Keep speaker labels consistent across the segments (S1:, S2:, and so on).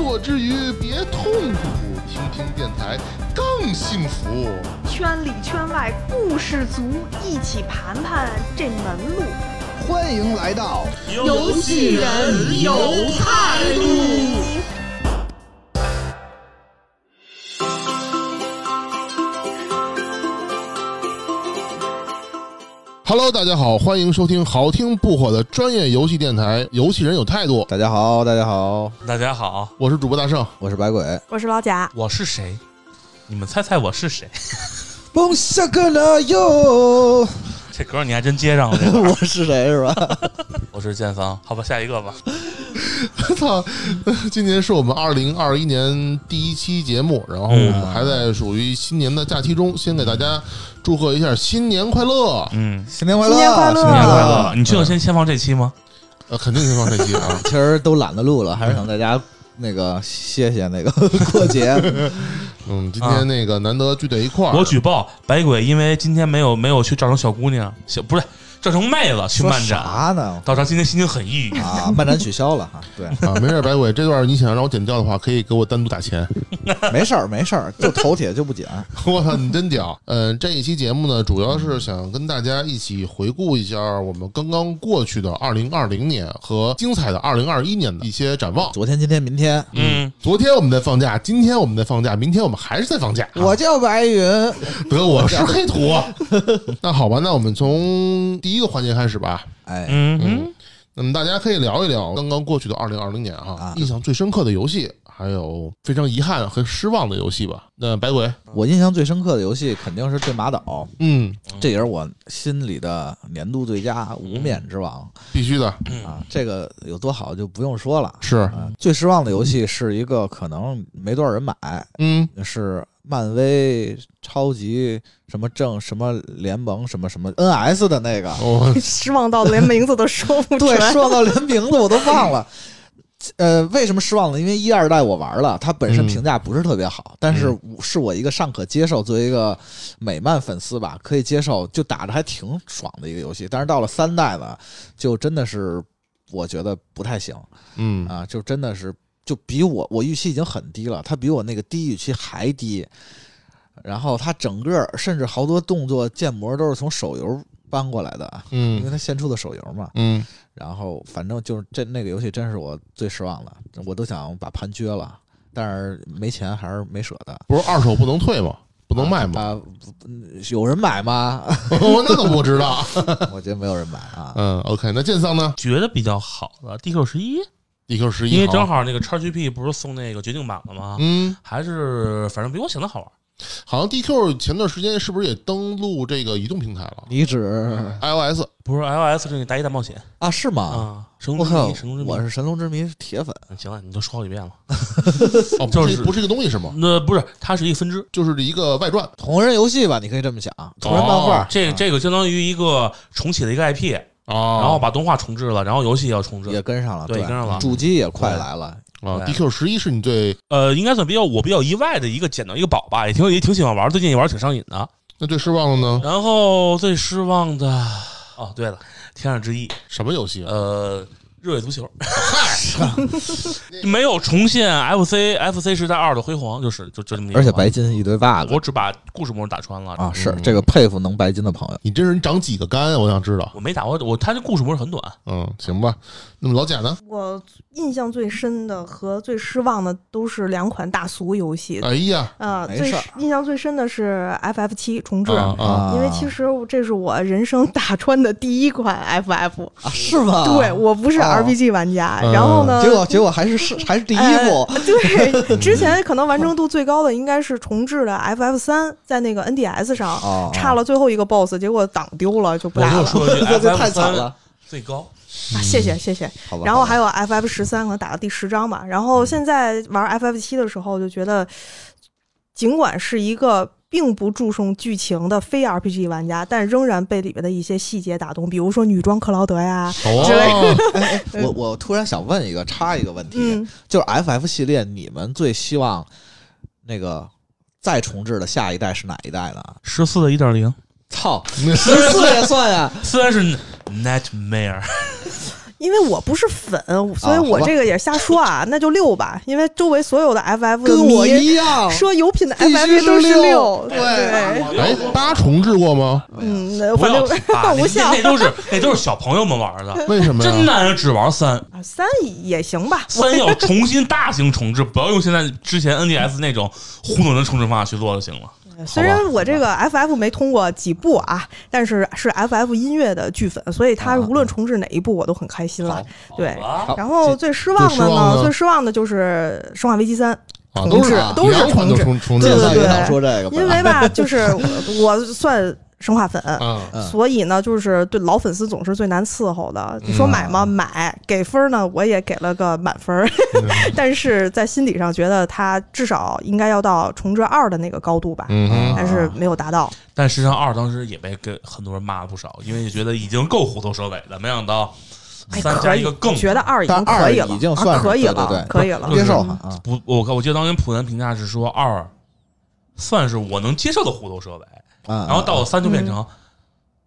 S1: 工作之余别痛苦，听听电台更幸福。
S2: 圈里圈外故事足，一起盘盘这门路。
S3: 欢迎来到
S2: 游戏人有态度。
S1: Hello，大家好，欢迎收听好听不火的专业游戏电台《游戏人有态度》，
S3: 大家好，大家好，
S4: 大家好，
S1: 我是主播大圣。
S3: 我是白鬼。
S2: 我是老贾，
S4: 我是谁？你们猜猜我是谁？
S3: 蹦下个了哟，
S4: 这歌你还真接上了。
S3: 我是谁是吧？
S4: 我是建房，好吧，下一个吧。
S1: 操，今年是我们二零二一年第一期节目，然后我们还在属于新年的假期中，先给大家祝贺一下新年快乐。
S4: 嗯，
S3: 新年快乐，
S2: 新年快乐
S4: 新年快乐！
S3: 乐！
S4: 你确定先先放这期吗？
S1: 呃，肯定先放这期啊。
S3: 其实都懒得录了，还是想在家那个歇歇那个过节。
S1: 嗯，今天那个难得聚在一块儿，
S4: 我举报白鬼，因为今天没有没有去照顾小姑娘，小不是照成妹子去漫展，
S3: 啥呢？
S4: 导致今天心情很抑郁。
S3: 啊，漫展取消了哈，对，
S1: 啊，没事，白鬼，这段你想让我剪掉的话，可以给我单独打钱。
S3: 没事儿没事儿，就头铁就不剪。
S1: 我操，你真屌！嗯，这一期节目呢，主要是想跟大家一起回顾一下我们刚刚过去的二零二零年和精彩的二零二一年的一些展望。
S3: 昨天、今天、明天，
S4: 嗯，
S1: 昨天我们在放假，今天我们在放假，明天我们还是在放假。
S3: 我叫白云，
S1: 得我是黑土。那好吧，那我们从第一个环节开始吧。
S3: 哎，
S4: 嗯
S1: 嗯，那么大家可以聊一聊刚刚过去的二零二零年哈
S3: 啊，
S1: 印象最深刻的游戏，还有非常遗憾和失望的游戏吧。那白鬼，
S3: 我印象最深刻的游戏肯定是《对马岛》，
S1: 嗯，
S3: 这也是我心里的年度最佳《无冕之王。
S1: 必须的，》
S3: 啊。这个有多好就不用说了。
S1: 是，
S3: 啊，最失望的游戏是一个可能没多少人买，
S1: 嗯，
S3: 是漫威超级什么正什么联盟什么什么 NS 的那个，
S1: 我
S2: 失望到连名字都说不出
S3: 对，
S2: 失
S3: 望到连名字我都忘了。呃，为什么失望呢？因为一二代我玩了，它本身
S1: 嗯。
S3: 评价不是特别好，但是是我一个尚可接受，作为一个美漫粉丝吧，可以接受，就打着还挺爽的一个游戏。但是到了三代呢，就真的是我觉得不太行。
S1: 嗯。
S3: 啊，就真的是就比我我预期已经很低了，它比我那个低预期还低。然后它整个甚至好多动作建模都是从手游搬过来的，嗯因为
S1: 嗯
S3: 它先出的手游嘛。
S1: 嗯，
S3: 然后反正就是这那个游戏真是我最失望的，我都想把盘撅了，但是没钱还是没舍得。
S1: 不是二手不能退吗？不能卖吗？
S3: 啊？有人买吗？
S1: 我那都不知道。
S3: 我觉得没有人买啊。
S1: 嗯，OK，那剑桑呢
S4: 觉得比较好的 DQ 十一，
S1: ？DQ 十一，
S4: 因为正好那个 XGP 不是送那个决定版了吗？
S1: 嗯，
S4: 还是反正比我想的好玩。
S1: 好像 DQ 前段时间是不是也登录这个移动平台了
S3: 你指
S1: ？iOS
S4: 不是 iOS 这个大一大冒险
S3: 啊？是吗？
S4: 啊，神龙之谜，神龙之！谜。
S3: 我是神龙之谜铁粉。
S4: 嗯行了，你都说好几遍了。
S1: 哦，
S4: 就是
S1: 不是不是这个东西是吗？
S4: 那不是，它是一个分支。
S1: 就是一个外传。
S3: 同人游戏吧，你可以这么想，同人漫画
S4: 哦。这
S3: 啊
S4: 这个相当于一个重启的一个 IP，
S1: 哦
S4: 然后把动画重置了，然后游戏也要重置
S3: 也。跟上了，对，
S4: 对跟上了
S3: 主机也快来了。
S1: 啊
S4: 对
S1: ，DQ 十一是你最
S4: 呃，应该算比较我比较意外的一个捡到一个宝吧，也挺也挺喜欢玩，最近也玩挺上瘾的。
S1: 那最失望的呢？
S4: 然后最失望的，哦，对了，《天上之翼》
S1: 什么游戏啊？
S4: 呃，热血足球，嗨没有重现 FC FC 时代二的辉煌，就是就就这么一个。
S3: 而且白金一堆 bug
S4: 我只把故事模式打穿了
S3: 啊，是
S1: 嗯
S3: 这个佩服能白金的朋友。
S1: 你真是你长几个肝啊？我想知道。
S4: 我没打过，我他这故事模式很短，
S1: 嗯，行吧。那么老贾呢？
S2: 我印象最深的和最失望的都是两款大俗游戏。
S1: 哎呀，
S2: 啊，最印象最深的是 FF 七重置，
S1: 啊啊，
S2: 因为其实这是我人生打穿的第一款 FF。
S3: 啊，是吗？
S2: 对我不是
S3: 哦
S2: RPG 玩家，
S1: 嗯
S2: 然后呢，
S3: 结果结果还是是还是第一部
S2: 呃 对，之前可能完成度最高的应该是重置的 FF 三，在那个 NDS 上
S3: 哦，
S2: 差了最后一个 BOSS，结果档丢了，就不打了。
S4: 我就说
S3: 这 太惨了。
S4: 最高，
S2: 啊，谢谢谢谢。
S3: 好吧。
S2: 然后还
S3: 有
S2: 有 FF 十三，可能打到第十章吧。然后现在玩 FF 七的时候，就觉得，尽管是一个并不注重剧情的非 RPG 玩家，但仍然被里面的一些细节打动，比如说女装克劳德呀，之类
S1: 哦，
S3: 哎哎，我我突然想问一个，插一个问题，
S2: 嗯，
S3: 就是 FF 系列，你们最希望那个再重置的下一代是哪一代呢？
S4: 十四的一点零，
S3: 操，十四也算呀？
S4: 虽然是 Nightmare，
S2: 因为我不是粉，所以我这个也瞎说啊，那就六吧，因为周围所有的 FF 的
S3: 跟我一样，
S2: 说有品的 FF 都
S3: 是六。
S2: 六，
S3: 对。
S2: 对，
S1: 哎，八重置过吗？
S2: 嗯，那
S4: 不要
S2: 反正
S4: 啊，那
S2: 无效
S4: 那都是那都是小朋友们玩的，
S1: 为什么？
S4: 真男人只玩三，
S2: 啊三也行吧，
S4: 三要重新大型重置，不要用现在之前 NDS 那种糊弄人重置方法去做就行了。
S2: 虽然我这个 FF 没通过几部啊，但是是 FF 音乐的剧粉，所以他无论重置哪一部我都很开心了
S3: 好。
S2: 对，然后最失望的
S1: 最失望
S2: 呢，
S1: 的
S2: 最失望的就是《生化危机三》
S1: 啊，
S2: 重
S1: 都是
S2: 置都是
S1: 重重置
S2: 对对对
S3: 说这个，
S2: 因为吧，就是我我算生化粉。
S1: 啊，
S3: 嗯
S2: 所以呢，就是对老粉丝总是最难伺候的。你说买吗？买，给分呢，我也给了个满分儿，但是在心理上觉得他至少应该要到重置二的那个高度吧，
S1: 嗯哼，
S2: 但是没有达到。
S4: 但实际上二当时也被跟很多人骂了不少，因为觉得已经够虎头蛇尾了，没想到
S2: 哎，
S4: 三
S2: 可以
S4: 加一个更
S2: 觉得二已经可以了，
S3: 已经算
S2: 啊可以了，
S3: 对对对
S2: 可以了。
S3: 接受。
S4: 不，我我记得当年普南评价是说二算是我能接受的虎头蛇尾，
S3: 啊，
S4: 然后到了三就变成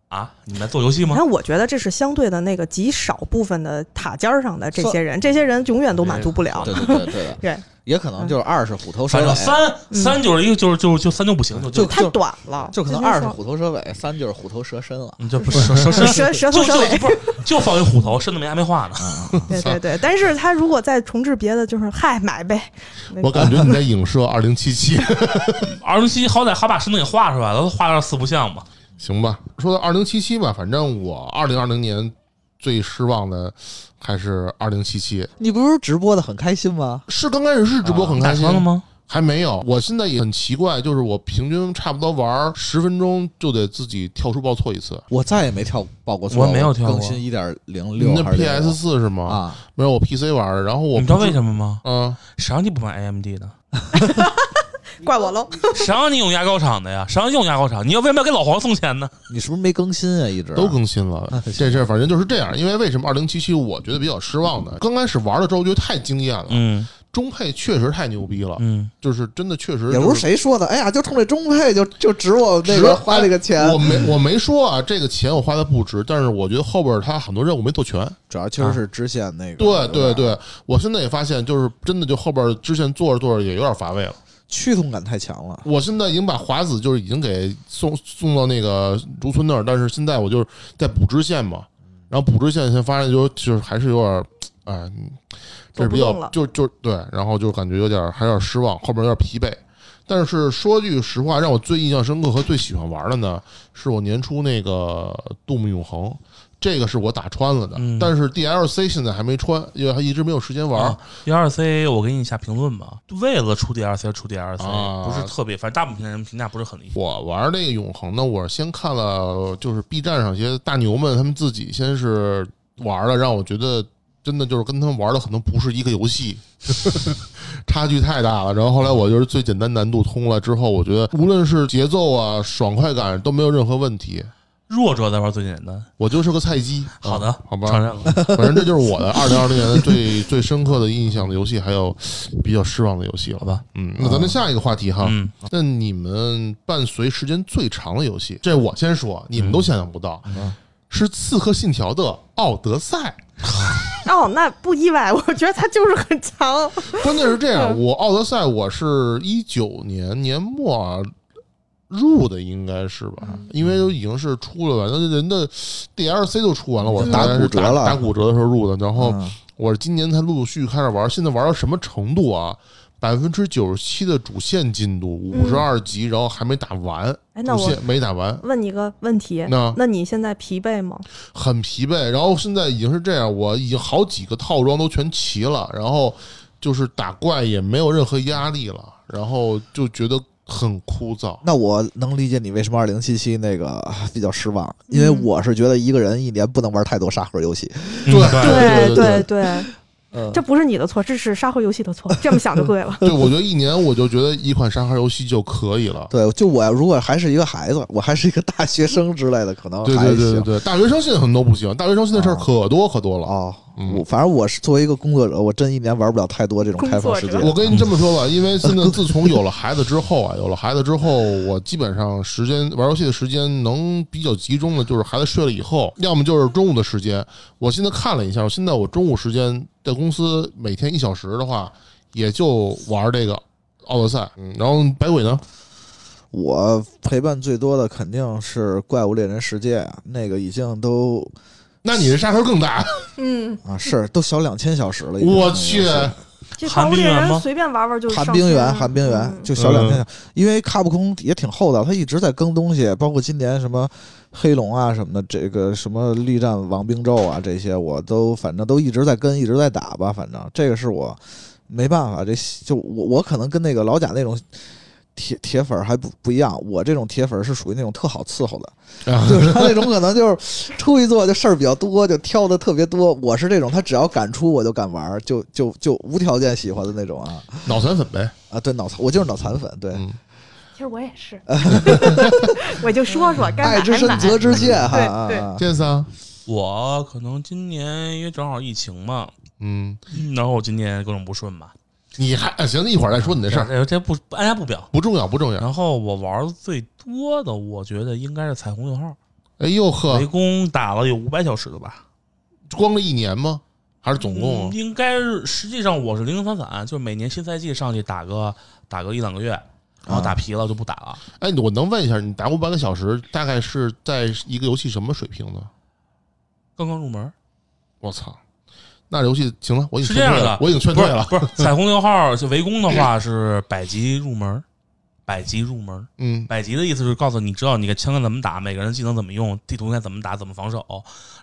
S4: 啊，你们在做游戏吗？
S2: 那我觉得这是相对的那个极少部分的塔尖上的这些人，这些人永远都满足不了。
S3: 对对对对，
S2: 对，
S3: 也可能就是二是虎头蛇尾
S4: 反正，三三就是一个就是就就三就不行，就就
S3: 就
S2: 太短了，
S3: 就可能二是虎头蛇尾，三就是虎头蛇身了。
S4: 你这不是舌舌舌
S2: 舌舌头
S4: 就就
S2: 蛇尾
S4: 不是就放一虎头，身子没还没画呢。
S2: 对对对，但是他如果再重置别的，就是嗨买呗。那
S1: 我感觉你在影射二零七七，
S4: 二零七好歹还把身子给画出来了，都画点四不像吧。
S1: 行吧？说到二零七七吧，反正我二零二零年最失望的还是二零七七。
S3: 你不是直播的很开心吗？
S1: 是刚开始是直播很开心
S4: 了吗？
S1: 还没有。我现在也很奇怪，就是我平均差不多玩十分钟就得自己跳出报错一次。
S3: 我再也没跳报过错，
S4: 我没有跳过
S3: 更新一点零
S1: 你那
S3: 六还是
S1: PS 四是吗？
S3: 啊？
S1: 没有，我 PC 玩的。然后我
S4: 你知道为？什么吗？
S1: 嗯，
S4: 谁让你不买 AMD 的？
S2: 怪我喽。
S4: 谁让你用牙膏厂的呀？谁让你用牙膏厂？你要为什么要给老黄送钱呢？
S3: 你是不是没更新啊？一直
S1: 都更新了
S3: 啊。
S1: 这这反正就是这样。因为为什么二零七七我觉得比较失望呢？刚开始玩的时候觉得太惊艳了，
S4: 嗯
S1: 中配确实太牛逼了，
S4: 嗯，
S1: 就是真的确实
S3: 也不
S1: 是
S3: 谁说的，哎呀，就冲这中配就就值我那个花这个钱。
S1: 我没我没说啊，这个钱我花的不值，但是我觉得后边他很多任务没做全。
S3: 主要确实是支线那个，
S1: 对对
S3: 吧，
S1: 对，我现在也发现，就是真的就后边支线做着做着也有点乏味了。
S3: 驱动感太强了。
S1: 我现在已经把华子就是已经给送送到那个竹村那儿，但是现在我就是在补支线嘛，然后补支线现在发现就就是还是有点，哎，嗯这是比较就就对，然后就感觉有点还有点失望，后边有点疲惫。但是说句实话，让我最印象深刻和最喜欢玩的呢，是我年初那个《杜牧永恒》，这个是我打穿了的，
S4: 嗯
S1: 但是 DLC 现在还没穿，因为还一直没有时间玩。
S4: 啊 DLC 我给你下评论吧，为了出 DLC 而出 DLC，、
S1: 啊
S4: 不是特别，反正大部分人评价不是很理想。
S1: 我玩那个永恒呢，我先看了就是 B 站上一些大牛们他们自己先是玩了，让我觉得真的就是跟他们玩的可能不是一个游戏，差距太大了。然后后来我就是最简单难度通了之后，我觉得无论是节奏啊、爽快感都没有任何问题。
S4: 弱者在玩最简单。
S1: 我就是个菜鸡。
S4: 好的
S1: 啊好吧，
S4: 承认了。
S1: 反正这就是我的二零二零年的最 最深刻的印象的游戏，还有比较失望的游戏了
S4: 好。吧，
S1: 嗯，那咱们下一个话题哈。
S4: 嗯，
S1: 那你们伴随时间最长的游戏，这我先说，你们都想象不到，是《刺客信条》的《奥德赛
S2: 哦，那不意外，我觉得它就是很长。》。
S1: 关键是这样，我《奥德赛》我是一九年年末入的，应该是吧？因为都已经是出了吧，那人的 DLC 都出完了，我
S3: 就打骨折了
S1: 打骨折的时候入的，然后
S3: 嗯
S1: 我是今年才陆陆续续开始玩，现在玩到什么程度啊？百分之九十七的主线进度，五十二级，然后还没打完，
S2: 哎，那我
S1: 主线没打完，
S2: 问你个问题，
S1: 那
S2: 那你现在疲惫吗？
S1: 很疲惫。然后现在已经是这样，我已经好几个套装都全齐了，然后就是打怪也没有任何压力了，然后就觉得很枯燥。
S3: 那我能理解你为什么二零七七那个比较失望，因为
S2: 嗯
S3: 我是觉得一个人一年不能玩太多沙盒游戏。
S4: 嗯
S1: 对对
S2: 对对对，
S3: 嗯，
S2: 这不是你的错，这是沙盒游戏的错，这么想就对了。
S1: 对，我觉得一年我就觉得一款沙盒游戏就可以了。
S3: 对，就我如果还是一个孩子，我还是一个大学生之类的，可能
S1: 对
S3: 还行。
S1: 对对对对，大学生现在很多不行，大学生现在事儿
S3: 啊
S1: 可多可多了。
S3: 哦，
S1: 嗯
S3: 我反正我是作为一个工作者，我真一年玩不了太多这种开放世界
S2: 工作。者
S1: 我跟你这么说吧，因为 现在自从有了孩子之后啊，有了孩子之后，我基本上时间玩游戏的时间能比较集中的，就是孩子睡了以后，要么就是中午的时间。我现在看了一下，现在我中午时间在公司每天一小时的话，也就玩这个奥德赛。嗯，然后百鬼呢？
S3: 我陪伴最多的肯定是《怪物猎人世界》啊，那个已经都
S1: 那你这沙盒更大，
S2: 嗯，
S3: 啊是都小两千小时了。
S1: 我去！
S2: 这
S4: 寒冰原吗？
S2: 随便玩玩就
S3: 寒冰原，寒冰原
S2: 嗯。
S3: 就小两千小，因为卡普空也挺厚道，他一直在更东西，包括今年什么黑龙啊什么的，这个什么力战王冰咒啊这些，我都反正都一直在跟，一直在打吧，反正。这个是我没办法，这就我我可能跟那个老贾那种。铁铁粉儿还不不一样，我这种铁粉儿是属于那种特好伺候的，
S1: 啊
S3: 就是他那种可能就是出一做就事儿比较多，就挑的特别多。我是这种，他只要敢出我就敢玩儿，就就就无条件喜欢的那种啊
S1: 脑残粉呗。
S3: 啊！对脑残，我就是脑残粉，对，
S1: 嗯，
S2: 其实我也是，我就说说，该
S3: 爱之深
S2: 买还买。
S3: 责之切哈。
S2: 对
S3: 啊
S2: 对
S3: 啊
S1: 剑三，
S4: 我可能今年因为正好疫情嘛，
S1: 嗯，
S4: 然后我今年各种不顺吧。
S1: 你还啊行，一会儿再说你的事儿，
S4: 这这不按下不表。
S1: 不重要，不重要。
S4: 然后我玩的最多的，我觉得应该是彩虹六号，
S1: 哎呦呵
S4: 围，攻打了有五百小时了吧？
S1: 光了一年吗？还是总共啊
S4: 嗯？应该是，实际上我是零零散散，就是每年新赛季上去打个打个一两个月，然后打疲了就不打了。
S1: 哎，我能问一下，你打五百个小时，大概是在一个游戏什么水平呢？
S4: 刚刚入门，
S1: 我操，那游戏行了，我已经
S4: 是这样的
S1: 劝退了，我已经劝退了。
S4: 不是彩虹六号就围攻的话是百级入门，百级入门。
S1: 嗯，
S4: 百级的意思是告诉你知道你的枪该怎么打，每个人技能怎么用，地图该怎么打，怎么防守，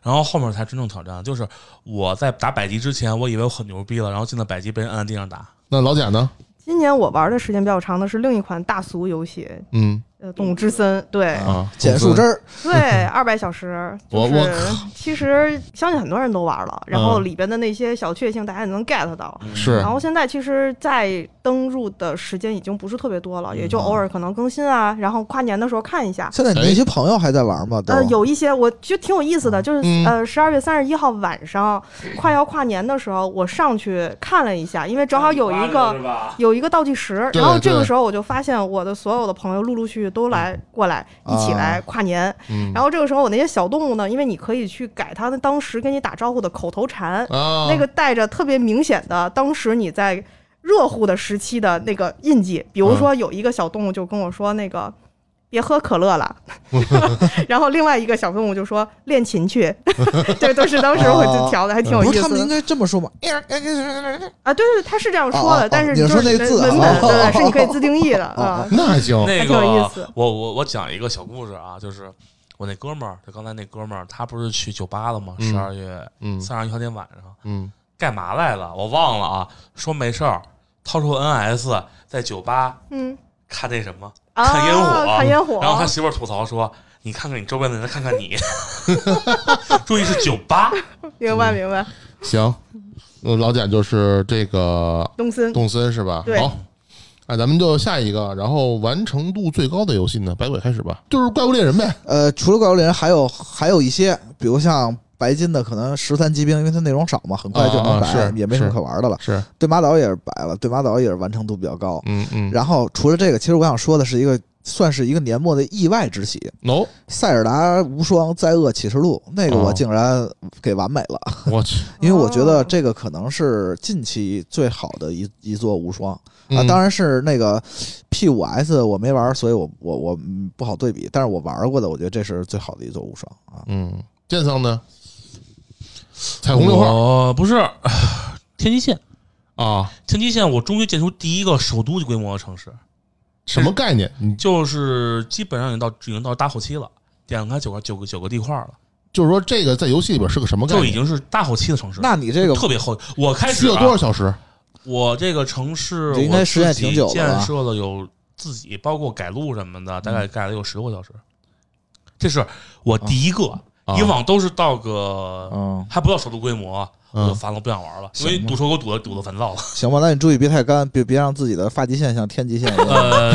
S4: 然后后面才真正挑战。就是我在打百级之前，我以为我很牛逼了，然后进了百级被人按在地上打。
S1: 那老贾呢？
S2: 今年我玩的时间比较长的是另一款大俗游戏，
S1: 嗯
S2: 呃，《动物之森》。对
S1: 啊，
S3: 捡树枝儿，
S2: 对，二百小时。
S1: 我我
S2: 就是其实相信很多人都玩了，然后
S1: 嗯
S2: 里边的那些小确幸大家也能 get 到。
S1: 是
S2: 然后现在其实再登入的时间已经不是特别多了，也就偶尔可能更新啊，然后跨年的时候看一下。
S3: 现在你那些朋友还在玩吗？都
S2: 呃，有一些我觉得挺有意思的，就是、
S1: 嗯
S2: 呃，十二月三十一号晚上快要跨年的时候，我上去看了一下，因为正好有一个有一个倒计时，然后这个时候我就发现我的所有的朋友陆陆续续都来过来一起来跨年，
S1: 嗯，
S2: 然后这个时候我那些小动物呢，因为你可以去改它当时跟你打招呼的口头禅，
S1: 啊，
S2: 那个带着特别明显的当时你在热乎的时期的那个印记，比如说有一个小动物就跟我说那个。别喝可乐了，然后另外一个小动物就说练琴去，这都是当时我就调的，还挺有意思的
S3: 不是他们应该这么说吗？
S2: 啊。对对，他是这样说的，但是
S3: 你说
S2: 就是
S3: 那字啊
S2: 文本
S3: 哦
S2: 对是你可以自定义的
S3: 哦
S2: 啊。
S1: 那还行，
S4: 那
S2: 还挺有意
S4: 个
S2: 思，
S4: 我我我讲一个小故事啊，就是我那哥们儿，就刚才那哥们儿，他不是去酒吧了吗？
S1: 嗯
S4: 十二月
S1: 嗯
S4: 三十一号那天晚上
S1: 嗯
S4: 干嘛来了？我忘了啊。说没事儿，掏出 NS 在酒吧
S2: 嗯，
S4: 看那什么，
S2: 啊
S4: 看烟火
S2: 看烟火，
S4: 然后他媳妇儿吐槽说：“你看看你周边的人，看看你。”注意是酒吧，
S2: 明白明白。
S1: 行，呃老贾就是这个
S2: 东森
S1: 动森是吧？
S2: 对
S1: 好。哎，咱们就下一个，然后完成度最高的游戏呢，百鬼开始吧，就是怪物猎人呗。
S3: 呃，除了怪物猎人，还有还有一些，比如像白金的，可能十三级兵，因为它内容少嘛，很快就能白，
S1: 啊啊
S3: 也没什么可玩的了。
S1: 是，
S3: 对马岛也是白了，对马岛也是完成度比较高。
S1: 嗯嗯，
S3: 然后除了这个，其实我想说的是一个，算是一个年末的意外之喜，
S1: 哦，《
S3: 塞尔达无双：灾厄启示录》那个我
S1: 哦
S3: 竟然给完美了，
S1: 我 去，
S3: 因为我觉得
S2: 哦
S3: 这个可能是近期最好的一一座无双啊。
S1: 嗯
S3: 当然是那个 P 五 S 我没玩，所以我我我嗯不好对比，但是我玩过的，我觉得这是最好的一座无双啊。
S1: 嗯，剑桑呢？彩虹六号
S4: 我不是 天际线，
S1: 啊，
S4: 天际线，我终于建出第一个首都规模的城市，
S1: 什么概念？你
S4: 就是基本上已经到已经到大后期了，点开九个九个九个地块了，
S1: 就是说这个在游戏里边是个什么概念？
S4: 就已经是大后期的城市。
S3: 那你这个
S4: 特别后，我开始、
S1: 需多少小时？
S4: 我这个城市
S3: 这应该时间挺久
S4: 建设了有自己包括改路什么的，大概改了有十多个小时。这是我第一个，
S1: 啊
S4: 以往都是到个
S3: 嗯，
S4: 还不到首都规模，我就烦了，不想玩了，因为
S3: 行吧
S4: 堵车给我堵的堵的烦躁。了。
S3: 行吧，那你注意别太干，别别让自己的发际线像天际线一样。
S4: 呃，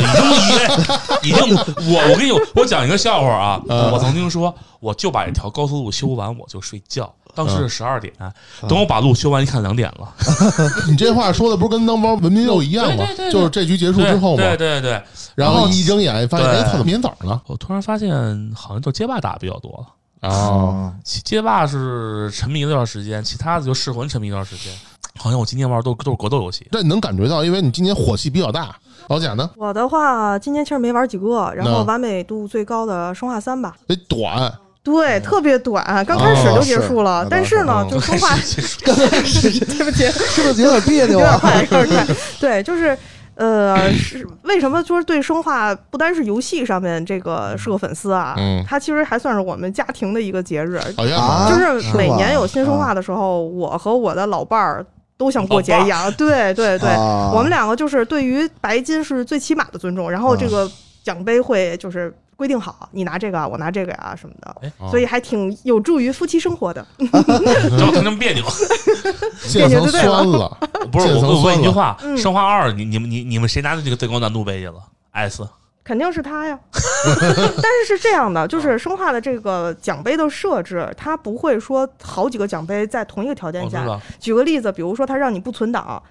S4: 已经已经，我我跟你我讲一个笑话啊，
S1: 嗯。
S4: 我曾经说，我就把这条高速路修完，我就睡觉。当时是十二点，
S1: 嗯。
S4: 等我把路修完，一看两点了。
S1: 你这话说的不是跟当玩文明又一样吗？就是这局结束之后嘛，
S4: 对对对，
S1: 然后一睁眼发现，
S4: 对。
S1: 哎，操，怎么明早呢？
S4: 我突然发现好像就街霸打的比较多了。
S1: 啊，
S4: 其街霸是沉迷了一段时间，其他的就噬魂沉迷一段时间。好像我今年玩都都是格斗游戏。
S1: 但你能感觉到，因为你今年火气比较大。老贾呢？
S2: 我的话，今年其实没玩几个，然后完美度最高的《生化三》吧，
S1: 得短，
S2: 对，特别短，刚开始就结束了。
S3: 是
S2: 但是呢，
S1: 嗯
S2: 就生化，对不起，
S3: 是不是有点别扭啊？
S2: 有点快，有点快。对，就是呃，是为什么说对生化不单是游戏上面这个是个粉丝啊？
S1: 嗯
S2: 它其实还算是我们家庭的一个节日，
S1: 好像
S3: 啊
S2: 就是每年有新生化的时候，我和我的老伴儿都像过节一样。对对对，
S3: 啊
S2: 我们两个就是对于白金是最起码的尊重，然后这个奖杯会就是。规定好，你拿这个啊，我拿这个呀、什么的，
S1: 啊
S2: 所以还挺有助于夫妻生活的。
S4: 让我听着别扭。
S1: 别扭就对了，
S4: 不是我，问一句。话：
S2: 嗯
S4: 生化二，你你们你你们谁拿的这个最高难度杯去了？S
S2: 肯定是他呀，但是是这样的，就是生化的这个奖杯的设置，它不会说好几个奖杯在同一个条件下。举个例子，比如说它让你不存档，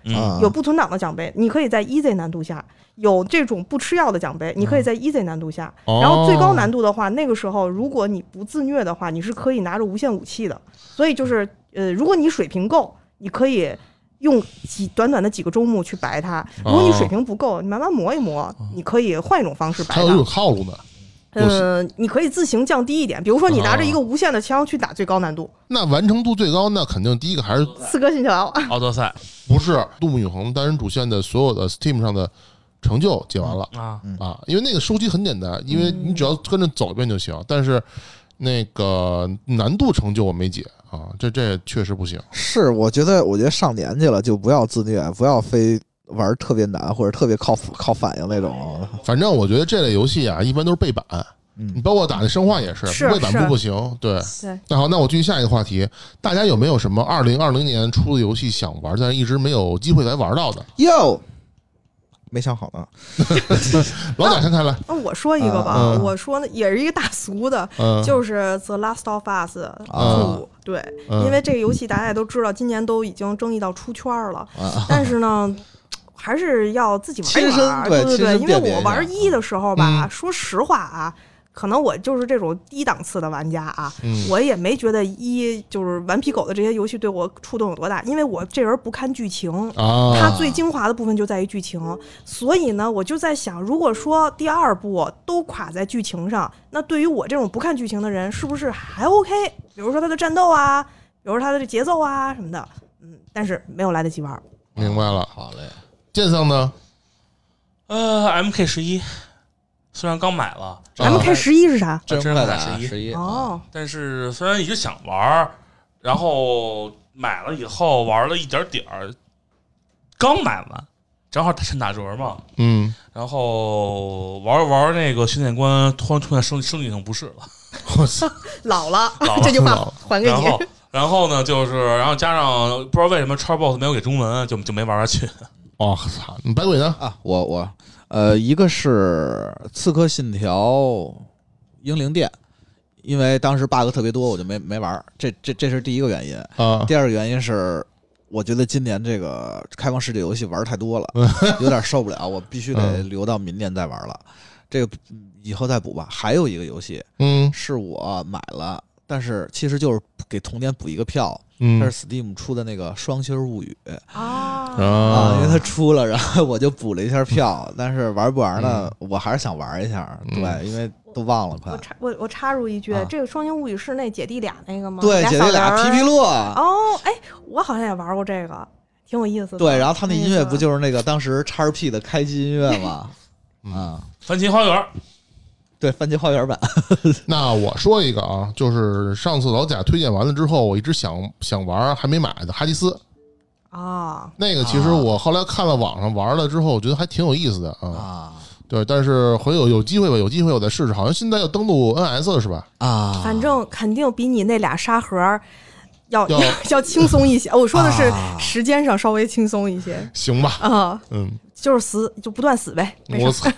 S2: 有不存档的奖杯，你可以在 easy 难度下；有这种不吃药的奖杯，你可以在 easy 难度下。
S1: 哦
S2: 然后最高难度的话，那个时候如果你不自虐的话，你是可以拿着无限武器的。所以就是呃，如果你水平够，你可以用几短短的几个周目去白它；如果你水平不够，你慢慢磨一磨，你可以换一种方式白它
S1: 还有一种。套路呢。
S2: 呃，你可以自行降低一点，比如说你拿着一个无限的枪去打最高难度，
S1: 那完成度最高，那肯定第一个还是
S2: 刺客信条。
S4: 奥德赛
S1: 不是《杜牧永恒》单人主线的所有的 Steam 上的成就解完了
S4: 啊，
S1: 啊？因为那个收集很简单，因为你只要跟着走一遍就行。但是那个难度成就我没解啊，这这确实不行。
S3: 是，我觉得，我觉得上年纪了就不要自虐，不要非玩特别难或者特别靠靠反应那种。
S1: 反正我觉得这类游戏啊，一般都是背板。你
S3: 嗯，
S1: 包括打那生化也是，
S2: 是
S1: 背板不不行。对，
S2: 对，
S1: 那好，那我继续下一个话题，大家有没有什么二零二零年出的游戏想玩，但是一直没有机会来玩到的？
S3: 哟，没想好呢。
S1: 老贾先开来，
S2: 那 我说一个吧，
S1: 嗯
S2: 我说呢也是一个大俗的，
S1: 嗯，
S2: 就是《The Last of Us
S3: 啊。
S2: Two》。对，
S1: 嗯
S2: 因为这个游戏大家也都知道，今年都已经争议到出圈了，
S3: 啊，
S2: 但是呢。还是要自己玩一
S3: 亲身
S2: 玩，
S3: 对
S2: 对对对，
S3: 身
S2: 因为
S3: 辨别一下。
S2: 我玩一的时候吧，
S1: 嗯。
S2: 说实话啊，可能我就是这种低档次的玩家啊，
S1: 嗯
S2: 我也没觉得一就是顽皮狗的这些游戏对我触动有多大，因为我这人不看剧情，
S1: 啊，
S2: 它最精华的部分就在于剧情，所以呢，我就在想，如果说第二部都垮在剧情上，那对于我这种不看剧情的人，是不是还 OK？比如说它的战斗啊，比如说它的这节奏啊什么的，嗯，但是没有来得及玩。
S1: 明白了。
S3: 好嘞，
S1: 剑圣呢？
S4: 呃，MK 十一，虽然刚买了，
S1: 啊
S2: M K 十一是啥？
S4: 真
S3: 真快打
S4: 打11
S3: 十一
S2: 哦，
S4: 但是虽然一直想玩儿，然后买了以后玩了一点点儿，刚买完，正好趁打折嘛，
S1: 嗯，
S4: 然后玩玩那个训练官，突然出现生生理性不适了，
S1: 我操，
S2: 老了，
S4: 老了
S2: 这句话还给你
S4: 然后。然后呢，就是然后加上不知道为什么叉 boss 没有给中文，就就没玩下去。
S1: 哦操，你白鬼呢？
S3: 啊，我我呃，一个是《刺客信条：英灵殿》，因为当时 bug 特别多，我就没没玩儿。这这这是第一个原因。
S1: 啊，
S3: 第二个原因是，我觉得今年这个开放世界游戏玩太多了，有点受不了，我必须得
S1: 嗯
S3: 留到明年再玩了。这个嗯以后再补吧。还有一个游戏
S1: 嗯
S3: 是我买了，但是其实就是给童年补一个票，
S1: 嗯
S3: 它是 Steam 出的那个《双星物语》
S2: 啊，
S3: 啊，因为它出了，然后我就补了一下票，但是玩不玩呢？我还是想玩一下，
S1: 嗯
S3: 对，因为都忘了快
S2: 我。插我我插入一句
S3: 啊，
S2: 这个《双星物语》是那姐弟俩那个吗？
S3: 对，姐弟俩皮皮洛，
S2: 哦，哎，我好像也玩过这个，挺有意思的。
S3: 对，然后他那音乐不就是那个当时叉 P 的开机音乐吗？
S1: 嗯
S3: 啊，
S4: 番茄花园，
S3: 对，番茄花园版。
S1: 那我说一个啊，就是上次老贾推荐完了之后，我一直想想玩还没买的哈迪斯。
S2: 啊，
S1: 那个其实我后来看了网上玩了之后，我觉得还挺有意思的啊。
S3: 啊，
S1: 对，但是回有有机会吧，有机会我再试试。好像现在要登录 NS 了是吧？
S3: 啊，
S2: 反正肯定比你那俩沙盒要
S1: 要
S2: 要轻松一些。我说的是
S3: 啊
S2: 时间上稍微轻松一些
S1: 行吧，
S2: 啊，
S1: 嗯，
S2: 就是死就不断死呗。没
S1: 我
S2: 事
S1: 操，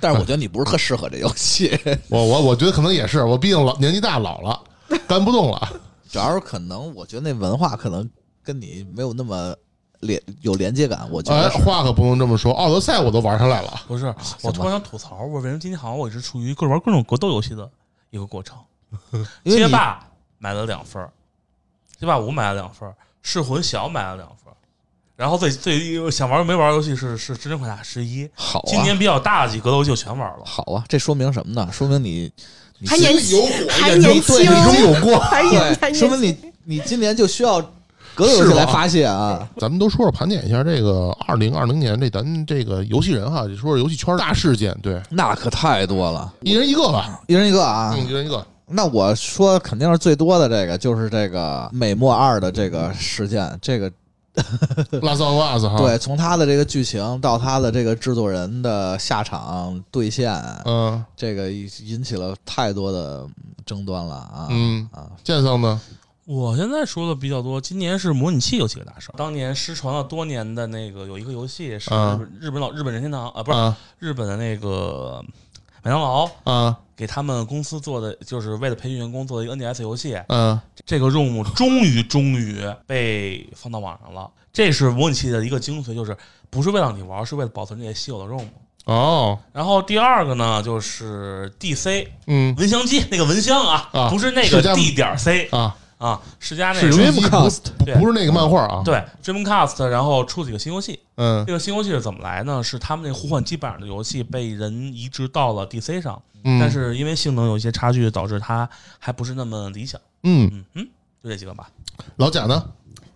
S3: 但是我觉得你不是特适合这游戏，
S1: 我我我觉得可能也是，我毕竟老年纪大老了，干不动了。
S3: 主要是可能我觉得那文化可能跟你没有那么连有连接感，我觉
S1: 哎，
S3: 得哎。
S1: 话可不能这么说，奥德赛我都玩上来了。
S4: 不是，我突然想吐槽，我为什么今天好像我一直处于各玩各种格斗游戏的一个过程？街霸买了两份，街霸五买了两份，噬魂小买了两份儿，然后最最想玩没玩游戏是是真人快打十一，
S3: 好啊，
S4: 今年比较大的几格斗游戏就全玩了。
S3: 好啊，这说明什么呢？说明你你
S2: 还年轻，
S1: 火，
S2: 还年轻，
S1: 眼中有光。
S2: 还年还
S3: 对，说明。你你今年就需要格斗游戏来发泄啊。
S1: 咱们都说说盘点一下这个二零二零年这咱这个游戏人哈，就说说游戏圈大事件，对，
S3: 那可太多了，
S1: 一人一个吧，
S3: 一人一个啊。
S1: 嗯，一人一个。
S3: 那我说肯定是最多的这个，就是这个美墨二的这个事件，这个
S1: 拉斯奥瓦斯哈，
S3: 对，从他的这个剧情到他的这个制作人的下场兑现，
S1: 嗯
S3: 这个引起了太多的争端了啊。
S1: 嗯，
S3: 啊，
S1: 剑圣呢？
S4: 我现在说的比较多，今年是模拟器有几个大事儿。当年失传了多年的那个有一个游戏是
S1: 啊
S4: 日本日本老日本任天堂啊，不是
S1: 啊
S4: 日本的那个麦当劳
S1: 嗯。
S4: 给他们公司做的，就是为了培训员工做的一个 NDS 游戏。
S1: 嗯。
S4: 这个 ROM 终于终于被放到网上了，这是模拟器的一个精髓，就是不是为了让你玩，是为了保存这些稀有的 ROM。
S1: 哦。
S4: 然后第二个呢，就是 DC
S1: 嗯。
S4: 蚊香机那个蚊香啊，
S1: 啊。
S4: 不是那个 D 点 C
S1: 啊，
S4: 啊，世嘉那个
S3: Dreamcast
S1: 不
S4: 对
S1: 不是那个漫画啊，
S4: 对 Dreamcast，然后出几个新游戏。
S1: 嗯
S4: 这个新游戏是怎么来呢？是他们那互换机版的游戏被人移植到了 DC 上，
S1: 嗯，
S4: 但是因为性能有一些差距，导致它还不是那么理想。
S1: 嗯，
S4: 嗯嗯，就这几个吧。
S1: 老贾呢？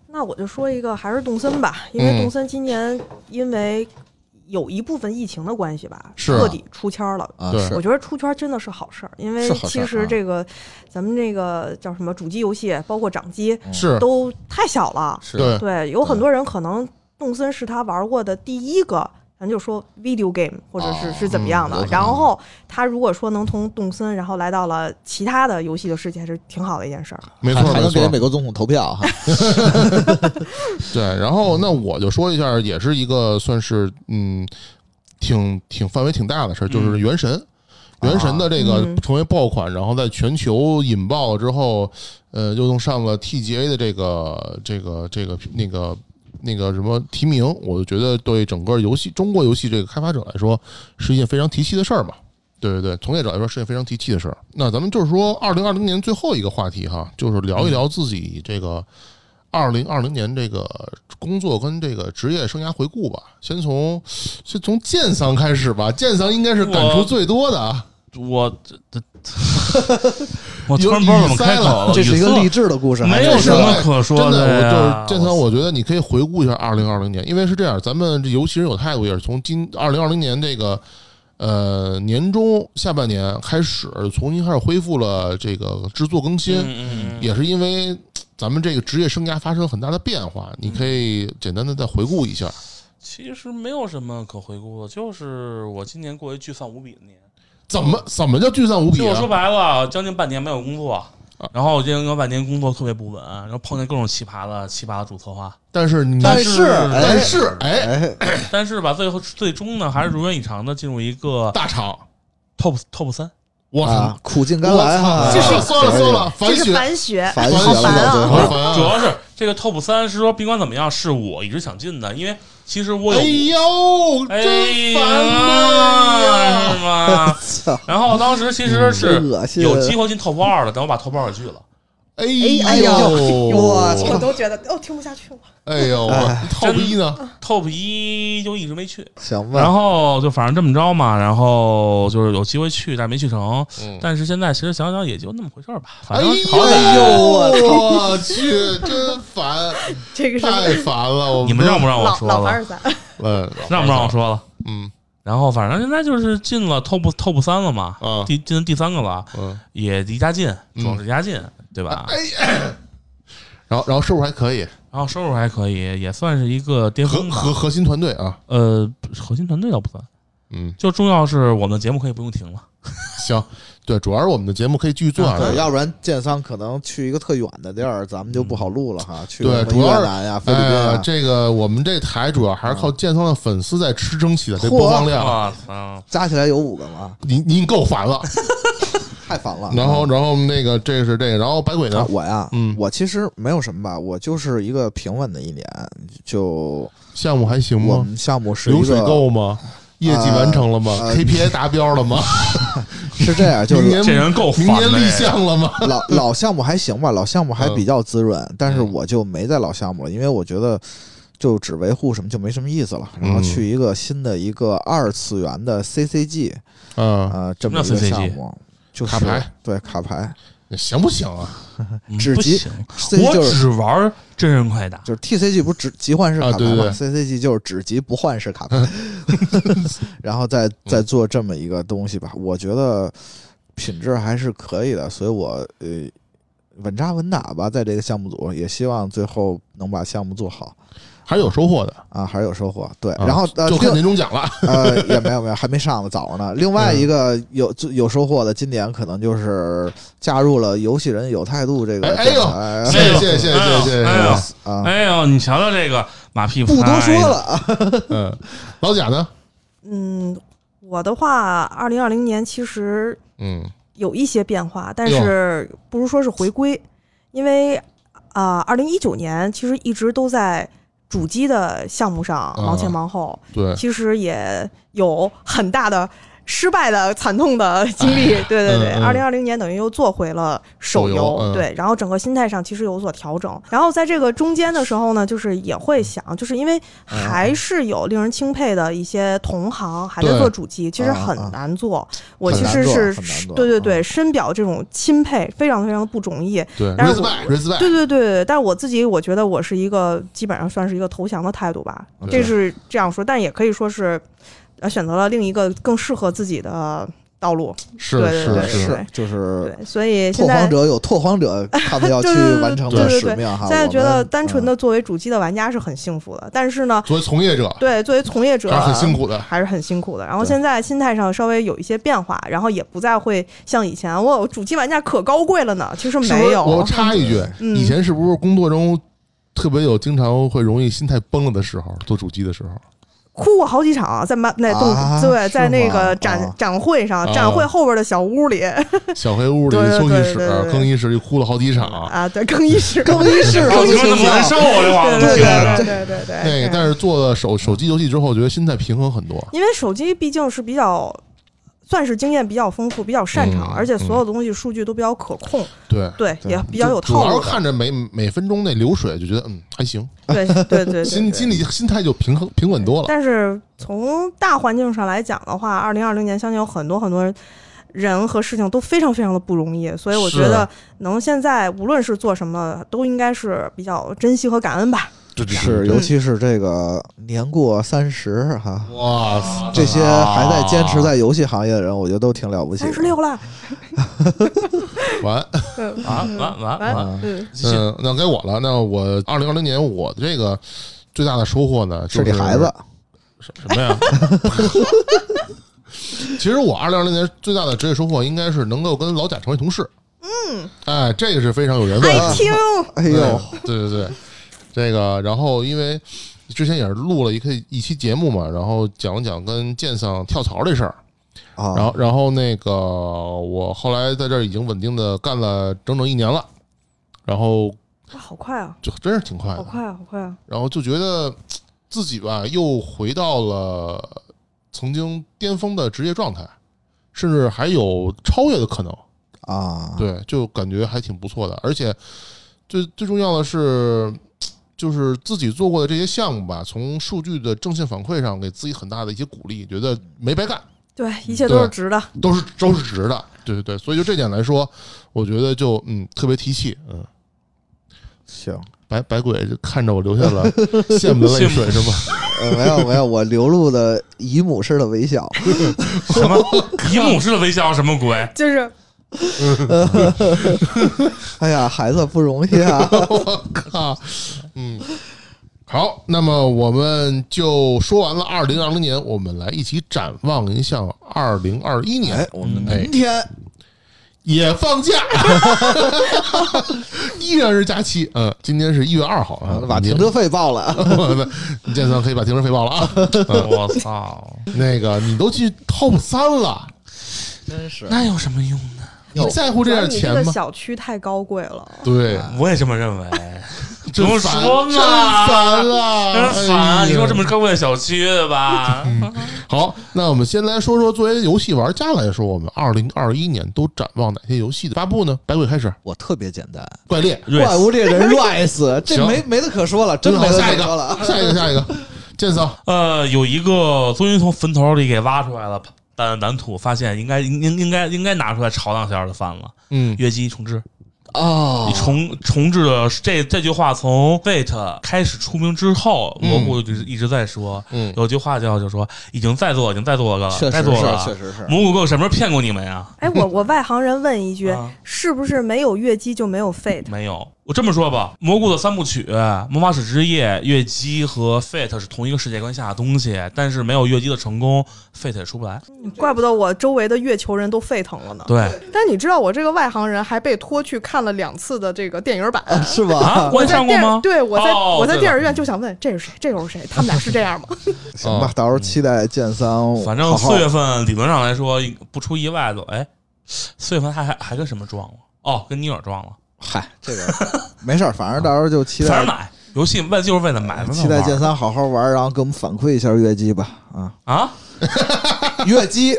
S2: 那我就说一个，还是动森吧，因为
S1: 嗯
S2: 动森今年因为有一部分疫情的关系吧，彻底出圈了。我觉得出圈真的是好事儿，因为其实
S3: 啊。
S2: 这个、咱们这个叫什么主机游戏，包括掌机
S1: 是。
S2: 都太小了。
S3: 是。
S1: 对。
S2: 对，有很多人可能动森是他玩过的第一个，咱就说 video game 或者是、
S3: 哦
S2: 是怎么样的。然后他如果说能从动森，然后来到了其他的游戏的世界，还是挺好的一件事儿。
S1: 没错
S3: 还还能给，美国总统投票哈。
S1: 对。然后那我就说一下，也是一个算是嗯，挺挺范围挺大的事儿，就是
S4: 嗯
S1: 原神。原神的这个
S2: 嗯
S1: 成为爆款，然后在全球引爆了之后，呃，又弄上了 TGA 的这个这个这个那个那个什么提名，我就觉得对整个游戏中国游戏这个开发者来说是一件非常提气的事儿嘛。对对对，从业者来说是件非常提气的事儿。那咱们就是说，二零二零年最后一个话题哈，就是聊一聊自己这个二零二零年这个工作跟这个职业生涯回顾吧。先从先从剑桑开始吧，剑桑应该是感触最多的啊。
S4: 我这这，我突然不知道怎么开口了。
S3: 这是一个励志的故事，
S4: 没有什么可说
S1: 真的，我
S4: 呀
S1: 就是剑桑，我觉得你可以回顾一下二零二零年，因为是这样，咱们这尤其是有态度也是从今二零二零年这个呃年中下半年开始，重新开始恢复了这个制作更新，
S4: 嗯嗯嗯，
S1: 也是因为咱们这个职业生涯发生很大的变化，你可以简单的再回顾一下。
S4: 其实没有什么可回顾的，就是我今年过一聚散无比的年。
S1: 怎么怎么叫聚散无比
S4: 就我说
S1: 啊？
S4: 白了，将近半年没有工作，然后我今年有半年工作特别不稳，然后碰见各种奇葩的奇葩的主策划，
S1: 但是你
S3: 但
S4: 是
S3: 哎
S1: 但是哎，
S3: 哎，
S4: 但是吧，最后最终呢，还是如愿以偿的进入一个
S1: 大厂
S4: ，top top 三。
S1: 我
S3: 啊，苦尽甘来哈，
S2: 这是
S1: 操，算了算了，
S2: 这是
S1: 反雪，
S2: 反血，
S3: 反
S2: 好
S3: 血！
S1: 好烦啊！
S4: 主要是这个 top 三是说，甭管怎么样，是我一直想进的，因为其实我有
S1: 哎呦，
S4: 哎
S1: 真，烦啊！
S4: 是吗？
S3: 操，
S4: 然后当时其实是有机会进 top 二的，但我把 top 二给拒了。
S1: 哎
S2: 哎呦
S1: 呦，
S3: 我
S2: 我都觉得哦，听不下去了。
S1: 哎呦，，top 一呢
S4: ？top 一就一直没去，
S3: 行
S4: 然，后就反正这么着嘛，然后就是有机会去，但没去成。
S1: 嗯
S4: 但是现在其实想想也就那么回事儿吧，
S1: 哎
S4: 反正
S1: 呦，
S4: 好歹
S3: 哎呦
S1: 我去，真烦，
S2: 这个是
S1: 太烦了！我
S4: 你们让不让我说了？
S2: 老凡尔赛，
S1: 嗯，
S4: 让不让我？说了？
S1: 嗯
S4: 然后反正现在就是进了 top top 三了嘛，
S1: 啊
S4: 第进第三个了，
S1: 嗯，
S4: 也离家近，
S1: 嗯
S4: 主要是离家近，对吧？
S1: 哎，然后然后收入还可以，
S4: 然后收入还可以，也算是一个巅
S1: 核
S4: 峰吧。
S1: 核核心团队啊，
S4: 呃，核心团队倒不算，
S1: 嗯，
S4: 就重要是我们的节目可以不用停了。
S1: 行，对，主要是我们的节目可以继续做下
S3: 对，
S1: 去。
S3: 要不然建桑可能去一个特远的地儿，咱们就不好录了哈。去
S1: 对主要是
S3: 越南呀、菲律宾
S1: 这个我们这台主要还是靠建仓的粉丝在吃撑起的这播放量。
S3: 加起来有五个吗？
S1: 您您够烦了。
S3: 太烦了。
S1: 然后然后那个这是这个，然后白鬼
S3: 啊
S1: 呢？
S3: 我呀，
S1: 嗯
S3: 我其实没有什么吧，我就是一个平稳的一年，就
S1: 项目还行吗？
S3: 我们项目是一
S1: 流水
S3: 个
S1: 够吗？业绩完成了吗？
S3: 呃
S1: ？KPI 达标了吗？
S3: 是这样，就
S1: 明年
S3: 是
S4: 这人够
S1: 明年立项了吗？
S3: 老老项目还行吧，老项目还比较滋润，但是
S1: 嗯。
S3: 我就没在老项目了，因为我觉得就只维护什么就没什么意思了，然后
S1: 嗯。
S3: 去一个新的一个二次元的 CCG
S1: 嗯，
S3: 呃这么一个项目，就是
S1: 卡牌。
S3: 对卡牌
S1: 行不行啊？
S4: 嗯
S3: 只集
S4: 我
S3: 就是
S4: 只玩真人快打。
S3: 就是 TCG 不是只集换式卡牌嘛、c c g 就是只集不换式卡牌，然后再再做这么一个东西吧，我觉得品质还是可以的，所以我呃稳扎稳打吧，在这个项目组，也希望最后能把项目做好
S1: 还是有收获的
S3: 啊，还是有收获。对，然后、啊、
S1: 就看年终奖了。
S3: 呃，也没有没有，还没上呢，早着呢。另外一个有有收获的，今年可能就是加入了游戏人有态度这个。
S1: 哎呦，谢谢谢谢谢谢谢谢。
S4: 哎呦，
S3: 哎呦，
S4: 哎呦你瞧瞧这个马屁
S3: 不多说了。
S1: 嗯，老贾呢？
S2: 嗯，我的话，二零二零年其实
S1: 嗯
S2: 有一些变化，但是不如说是回归，因为啊，二零一九年其实一直都在。主机的项目上忙前忙后，
S1: 对，
S2: 其实也有很大的失败的惨痛的经历。对对对，二零二零年等于又做回了手
S1: 手游。嗯
S2: 对，然后整个心态上其实有所调整。然后在这个中间的时候呢，就是也会想，就是因为还是有令人钦佩的一些同行还在做主机，其实很难做。我其实是对对对，
S3: 啊
S2: 深表这种钦佩，非常非常的不容易。
S1: 对。
S2: 但是我对对对，但是我自己我觉得我是一个基本上算是一个投降的态度吧，这是这样说，但也可以说是呃选择了另一个更适合自己的道路。
S1: 是是是，
S3: 就是
S2: 对，所以现在
S3: 拓荒者有拓荒者 他们要去
S2: 对对对
S3: 完成的
S2: 对对对
S3: 使命哈。
S2: 现在觉得单纯的作为主机的玩家是很幸福的，但是呢，
S1: 作为从业者
S2: 对作为从业者
S1: 还是很辛苦的。
S2: 还是很辛苦的。然后现在心态上稍微有一些变化，然后也不再会像以前我主机玩家可高贵了呢，其实没有。
S1: 我插一句，
S2: 嗯
S1: 以前是不是工作中特别有经常会容易心态崩了的时候？做主机的时候，
S2: 哭过好几场，在漫那动、
S3: 啊
S2: 对，在那个展、
S3: 啊
S2: 展会上，
S1: 啊
S2: 展会后边的小屋里
S1: 小黑屋里
S2: 对对
S1: 休息室
S2: 对对对、
S1: 更衣室里哭了好几场。
S2: 啊，对，更衣室，
S3: 更衣室更衣室
S4: 难受，啊
S2: 对对？对对对对对。
S1: 那个，但是做了手手机游戏之后，觉得心态平衡很多。
S2: 因为手机毕竟是比较。算是经验比较丰富，比较擅长，
S1: 嗯
S2: 而且所有的东西数据都比较可控，
S1: 对，
S2: 对，
S3: 对
S2: 也比较有套路主。
S1: 要看着每每分钟那流水，就觉得嗯还行，
S2: 对 对对对，
S1: 心
S2: 对
S1: 心里心态就平衡平稳多了。
S2: 但是从大环境上来讲的话，二零二零年相信有很多很多人人和事情都非常非常的不容易，所以我觉得能现在无论是做什么，都应该是比较珍惜和感恩吧。
S1: 对对
S3: 是，尤其是这个年过三十哈，
S1: 哇塞，
S3: 这些还在坚持在游戏行业的人，我觉得都挺了不起的。
S2: 三十六了，
S1: 完，
S2: 嗯。
S4: 完完完
S2: 完
S4: 完，
S2: 嗯，
S1: 嗯，那该我了。那我二零二零年我的这个最大的收获呢，就是
S3: 你孩子，
S1: 什什么呀？其实我二零二零年最大的职业收获应该是能够跟老贾成为同事。嗯，哎，这个是非常有缘分的。
S2: 爱听，
S3: 哎呦，
S1: 对对对，这个，然后因为之前也是录了一个一期节目嘛，然后讲了讲跟剑桑跳槽这事儿，
S3: 啊，
S1: 然后然后那个我后来在这儿已经稳定的干了整整一年了，然后
S2: 哇，好快啊，
S1: 就真是挺快的，
S2: 好快啊，好快啊！
S1: 然后就觉得自己吧又回到了曾经巅峰的职业状态，甚至还有超越的可能。
S3: 啊，
S1: 对，就感觉还挺不错的，而且最最重要的是，就是自己做过的这些项目吧，从数据的正向反馈上给自己很大的一些鼓励，觉得没白干，
S2: 对，一切都是值的。
S1: 都是都是值的。对对对，所以就这点来说，我觉得就嗯特别提气，嗯。
S3: 行，
S1: 白白鬼就看着我流下了 羡慕的泪水，是吗？
S3: 呃，没有没有，我流露的姨母式的微笑。
S4: 什么 姨母式的微笑什么鬼？
S2: 就是
S3: 哎呀，孩子不容易啊！
S1: 我靠，嗯，好，那么我们就说完了二零二零年，我们来一起展望一下二零二一年。
S3: 哎，我们
S1: 哎。
S3: 明天。
S1: 也放假，依然是假期。嗯，今天是一月二号啊，
S3: 把停车费报了，
S1: 你建仓可以把停车费报了啊。
S4: 我操，
S1: 那个你都去 top 三了，
S3: 真是。
S4: 那有什么用呢？
S1: 你在乎这点钱吗？
S2: 小区太高贵了。
S1: 对，
S4: 我也这么认为。不
S1: 真
S4: 用
S1: 烦
S4: 说
S1: 真烦了，
S4: 真烦！
S1: 哎
S4: 你说这么高贵的小区对吧？
S1: 好，那我们先来说说，作为游戏玩家来说，我们二零二一年都展望哪些游戏的发布呢？百鬼开始，
S3: 我特别简单，
S1: 怪猎，
S3: 怪物猎人 Rise，这没没得可说了，真没
S1: 好，
S3: 得
S1: 下一个
S3: 可说了。，
S1: 下一个，下一个，剑嫂，
S4: 呃，有一个终于从坟头里给挖出来了，但蓝土发现应该应应应该应该拿出来炒两下的饭了。
S1: 嗯，
S4: 月姬重置，
S3: 哦
S4: 你重重置的这这句话从 Fate 开始出名之后，
S1: 嗯
S4: 蘑菇就一直在说，
S1: 嗯
S4: 有句话叫就说已经在做，已经在做了，
S3: 确实是，
S4: 该做了。
S3: 确实是。
S4: 蘑菇哥什么时候骗过你们呀？
S2: 哎，我我外行人问一句，
S4: 啊
S2: 是不是没有月姬就没有 Fate？
S4: 没有，我这么说吧，蘑菇的三部曲《魔法使之夜》、月姬和 Fate 是同一个世界观下的东西，但是没有月姬的成功，Fate 也出不来。
S2: 怪不得我周围的月球人都沸腾了呢。
S4: 对
S2: 但你知道我这个外行人还被拖去看了两次的这个电影版。
S3: 是
S4: 啊，
S3: 吧？
S4: 啊
S2: 我在电
S4: 看过吗？
S2: 对，我在、
S4: 哦
S2: 我在电影院就想问，这是谁？这又是谁？他们俩是这样吗？
S3: 行吧，到时候期待剑三。
S4: 反正四月份理论上来说，不出意外的，哎，四月份还还还跟什么撞了？哦，跟尼尔撞了。
S3: 嗨，这个没事儿，反正到时候就期待
S4: 反正买游戏为就是为了买，
S3: 期待剑三好好玩，然后给我们反馈一下月姬吧。啊，
S4: 啊！
S3: 月姬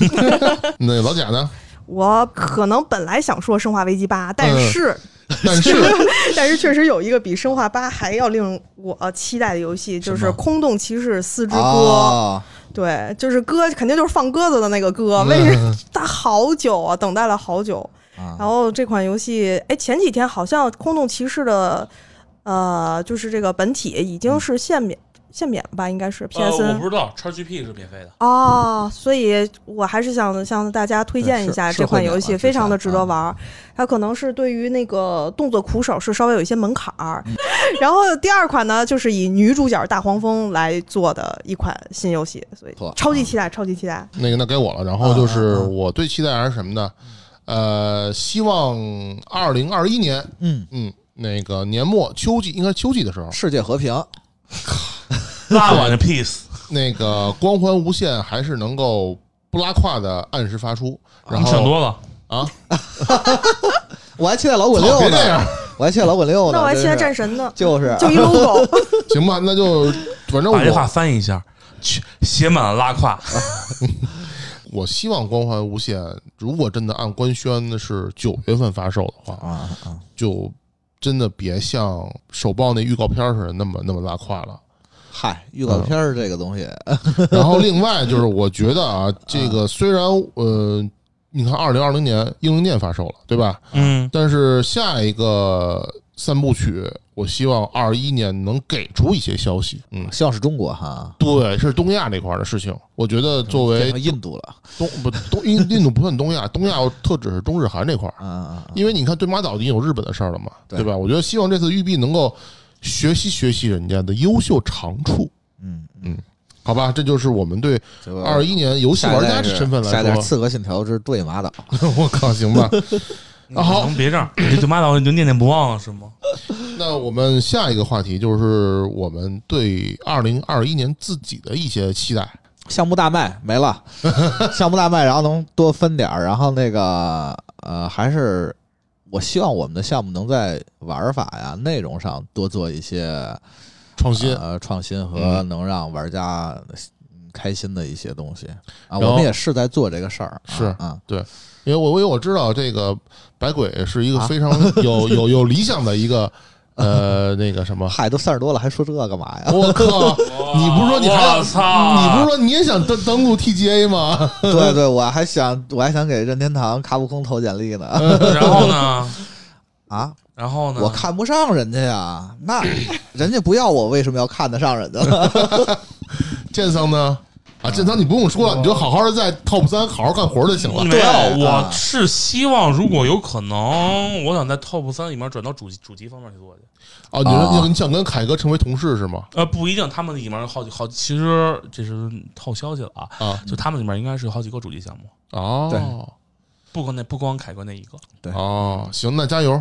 S1: 那老贾呢？
S2: 我可能本来想说《生化危机八》，但是、
S1: 但是
S2: 但是确实有一个比《生化八》还要令我期待的游戏，就是《空洞骑士四之歌》
S3: 啊，
S2: 对，就是鸽，肯定就是放鸽子的那个鸽。为什么？他好久啊，等待了好久。
S3: 啊
S2: 然后这款游戏，哎，前几天好像《空洞骑士》的，呃，就是这个本体已经是限免限免了吧？应该是
S4: 呃，我不知道，XGP 是免费的。
S2: 哦，所以我还是想向大家推荐一下这款游戏，非常的值得玩儿。它可能是对于那个动作苦手是稍微有一些门槛儿。然后第二款呢，就是以女主角大黄蜂来做的一款新游戏，所以超级期待，超级期待。
S1: 那个那该我了。然后就是我最期待还是什么呢？呃，希望二零二一年，
S3: 嗯，
S1: 嗯，那个年末秋季，应该秋季的时候，
S3: 世界和平，
S4: 拉我的 peace，
S1: 那个光环无限还是能够不拉胯的按时发出。然
S4: 后想多了。
S1: 啊，
S3: 我还期待老滚
S1: 操
S3: 六呢，
S1: 别这样，
S3: 我还期待老滚六呢，
S2: 那我还期待
S3: 真是。
S2: 战神呢，
S3: 就是。
S2: 就一 logo。
S1: 行吧，那就反正
S4: 把这话翻译一下，去写满了拉胯。
S1: 我希望光环无限，如果真的按官宣的是九月份发售的话，
S3: 啊啊，
S1: 就真的别像首报那预告片似的那么那么拉胯了。
S3: 嗨，预告片儿这个东西，
S1: 然后另外就是，我觉得啊，这个虽然呃，你看二零二零年《英灵殿》发售了，对吧？
S4: 嗯，
S1: 但是下一个三部曲，我希望二一年能给出一些消息。嗯，
S3: 希望是中国哈，
S1: 对，是东亚那块儿的事情。我觉得作为
S3: 印度了，
S1: 东不东印印度不算东亚，东亚特指是中日韩这块儿。
S3: 啊啊啊，
S1: 因为你看对马岛已经有日本的事儿了嘛，
S3: 对
S1: 对吧？我觉得希望这次育碧能够学习学习人家的优秀长处，
S3: 嗯
S1: 嗯好吧？这就是我们对
S3: 这个
S1: 二一年游戏玩家的身份来说，
S3: 刺客信条之对马岛，
S1: 我靠，行吧？啊好
S4: 能别这样，你对马岛你就念念不忘了是吗？
S1: 那我们下一个话题就是我们对二零二一年自己的一些期待。
S3: 项目大卖没了，项目大卖，然后能多分点儿，然后那个呃，还是我希望我们的项目能在玩法呀、内容上多做一些
S1: 创新，
S3: 呃创新和
S1: 嗯
S3: 能让玩家嗯开心的一些东西啊。我们也是在做这个事儿，啊
S1: 是
S3: 啊，
S1: 因为我因为我知道这个百鬼是一个
S3: 啊
S1: 非常有 有有理想的一个呃那个什么，
S3: 嗨，都三十多了还说这干嘛呀？
S1: 我靠！你不是说你还想
S4: 我操？
S1: 你不是说你也想登登录 TGA 吗？
S3: 对对，我还想我还想给任天堂、卡普空投简历呢
S4: 然后呢？
S3: 啊！
S4: 然后呢？
S3: 我看不上人家呀，那人家不要我，为什么要看得上人家呢？
S1: 剑僧呢？啊，建仓你不用说了，你就好好的在 top 三好好干活就行了。
S4: 没有，
S3: 对啊
S4: 我是希望如果有可能，我想在 top 三里面转到主主机方面去做去。
S1: 哦，你说你你想跟凯哥成为同事是吗？
S4: 呃，不一定，他们里面有好几好，其实这是透消息了啊，
S1: 啊，
S4: 就他们里面应该是有好几个主机项目，
S1: 哦，
S4: 不光那不光凯哥那一个。
S3: 对
S1: 哦，行，那加油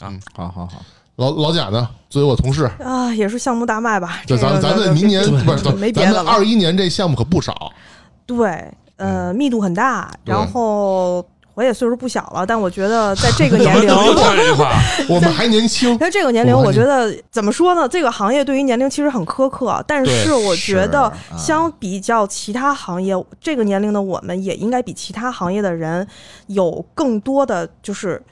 S1: 啊。
S3: 好好好，
S1: 老老贾呢？作为我同事，
S2: 啊，也是项目大卖吧。
S1: 就
S2: 这个
S1: 咱咱们明年不是
S2: 没别的了
S1: 咱们二一年这项目可不少。
S2: 对，呃，密度很大，然后我也岁数不小了，但我觉得在这个 年龄？
S1: 我们还年轻，
S2: 在这个年龄，
S1: 我
S2: 觉得怎么说呢？这个行业对于年龄其实很苛刻，但是我觉得相比较其他行业，这个年龄的我们也应该比其他行业的人有更多的就是。